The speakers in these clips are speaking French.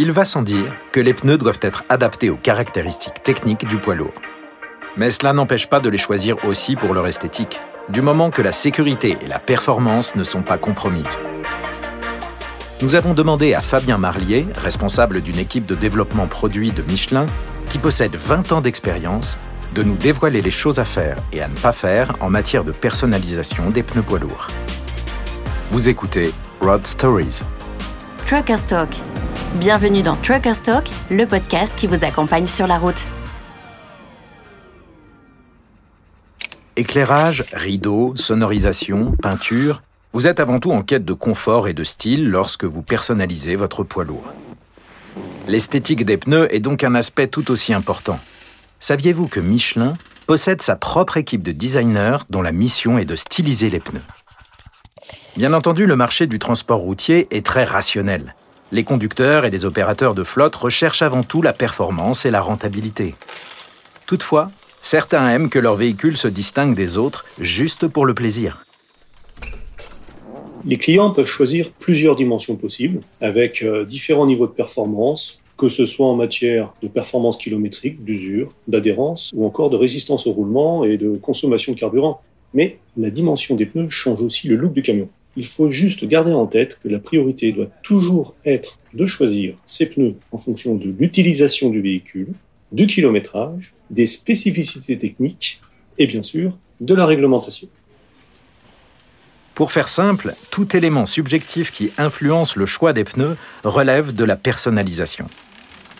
Il va sans dire que les pneus doivent être adaptés aux caractéristiques techniques du poids lourd. Mais cela n'empêche pas de les choisir aussi pour leur esthétique, du moment que la sécurité et la performance ne sont pas compromises. Nous avons demandé à Fabien Marlier, responsable d'une équipe de développement produit de Michelin, qui possède 20 ans d'expérience, de nous dévoiler les choses à faire et à ne pas faire en matière de personnalisation des pneus poids lourds. Vous écoutez Road Stories. Stock. Bienvenue dans Trucker Stock, le podcast qui vous accompagne sur la route. Éclairage, rideaux, sonorisation, peinture, vous êtes avant tout en quête de confort et de style lorsque vous personnalisez votre poids lourd. L'esthétique des pneus est donc un aspect tout aussi important. Saviez-vous que Michelin possède sa propre équipe de designers dont la mission est de styliser les pneus? Bien entendu, le marché du transport routier est très rationnel. Les conducteurs et les opérateurs de flotte recherchent avant tout la performance et la rentabilité. Toutefois, certains aiment que leur véhicule se distingue des autres juste pour le plaisir. Les clients peuvent choisir plusieurs dimensions possibles avec euh, différents niveaux de performance, que ce soit en matière de performance kilométrique, d'usure, d'adhérence ou encore de résistance au roulement et de consommation de carburant. Mais la dimension des pneus change aussi le look du camion. Il faut juste garder en tête que la priorité doit toujours être de choisir ces pneus en fonction de l'utilisation du véhicule, du kilométrage, des spécificités techniques et bien sûr de la réglementation. Pour faire simple, tout élément subjectif qui influence le choix des pneus relève de la personnalisation.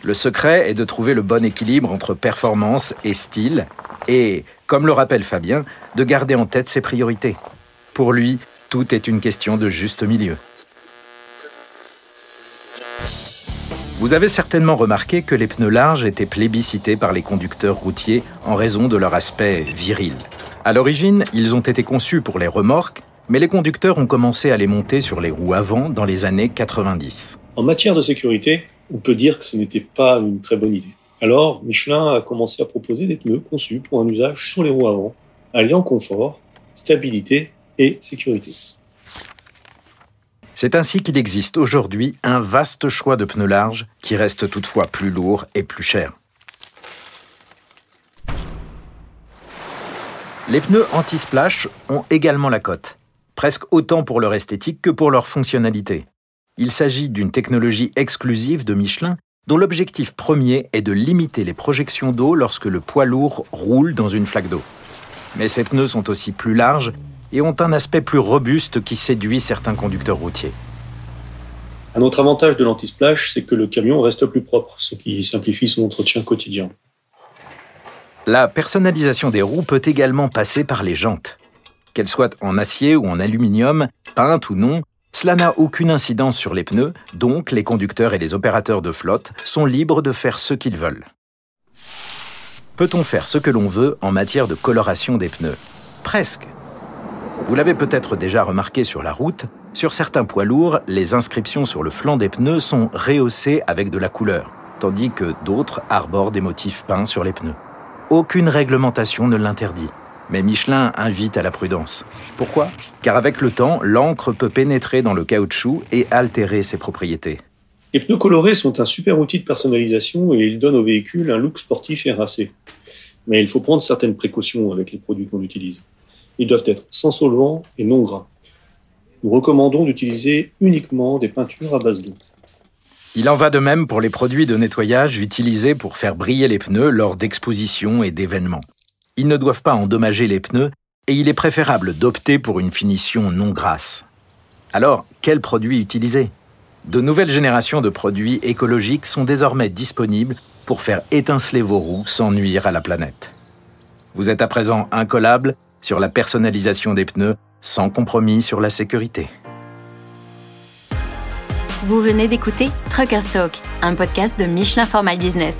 Le secret est de trouver le bon équilibre entre performance et style, et, comme le rappelle Fabien, de garder en tête ses priorités. Pour lui, tout est une question de juste milieu. Vous avez certainement remarqué que les pneus larges étaient plébiscités par les conducteurs routiers en raison de leur aspect viril. À l'origine, ils ont été conçus pour les remorques mais les conducteurs ont commencé à les monter sur les roues avant dans les années 90. En matière de sécurité, on peut dire que ce n'était pas une très bonne idée. Alors, Michelin a commencé à proposer des pneus conçus pour un usage sur les roues avant, alliant confort, stabilité C'est ainsi qu'il existe aujourd'hui un vaste choix de pneus larges qui restent toutefois plus lourds et plus chers. Les pneus anti-splash ont également la cote presque autant pour leur esthétique que pour leur fonctionnalité. Il s'agit d'une technologie exclusive de Michelin dont l'objectif premier est de limiter les projections d'eau lorsque le poids lourd roule dans une flaque d'eau. Mais ces pneus sont aussi plus larges et ont un aspect plus robuste qui séduit certains conducteurs routiers. Un autre avantage de l'anti-splash, c'est que le camion reste plus propre, ce qui simplifie son entretien quotidien. La personnalisation des roues peut également passer par les jantes. Qu'elles soient en acier ou en aluminium, peintes ou non, cela n'a aucune incidence sur les pneus, donc les conducteurs et les opérateurs de flotte sont libres de faire ce qu'ils veulent. Peut-on faire ce que l'on veut en matière de coloration des pneus? Presque. Vous l'avez peut-être déjà remarqué sur la route, sur certains poids lourds, les inscriptions sur le flanc des pneus sont rehaussées avec de la couleur, tandis que d'autres arborent des motifs peints sur les pneus. Aucune réglementation ne l'interdit. Mais Michelin invite à la prudence. Pourquoi? Car avec le temps, l'encre peut pénétrer dans le caoutchouc et altérer ses propriétés. Les pneus colorés sont un super outil de personnalisation et ils donnent au véhicule un look sportif et racé. Mais il faut prendre certaines précautions avec les produits qu'on utilise. Ils doivent être sans solvant et non gras. Nous recommandons d'utiliser uniquement des peintures à base d'eau. Il en va de même pour les produits de nettoyage utilisés pour faire briller les pneus lors d'expositions et d'événements. Ils ne doivent pas endommager les pneus et il est préférable d'opter pour une finition non grasse. Alors, quels produits utiliser? De nouvelles générations de produits écologiques sont désormais disponibles pour faire étinceler vos roues sans nuire à la planète. Vous êtes à présent incollable sur la personnalisation des pneus sans compromis sur la sécurité. Vous venez d'écouter Trucker Stock, un podcast de Michelin for My Business,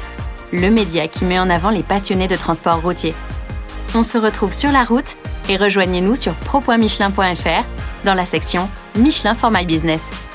le média qui met en avant les passionnés de transport routier. On se retrouve sur la route et rejoignez-nous sur pro.michelin.fr dans la section Michelin for My Business.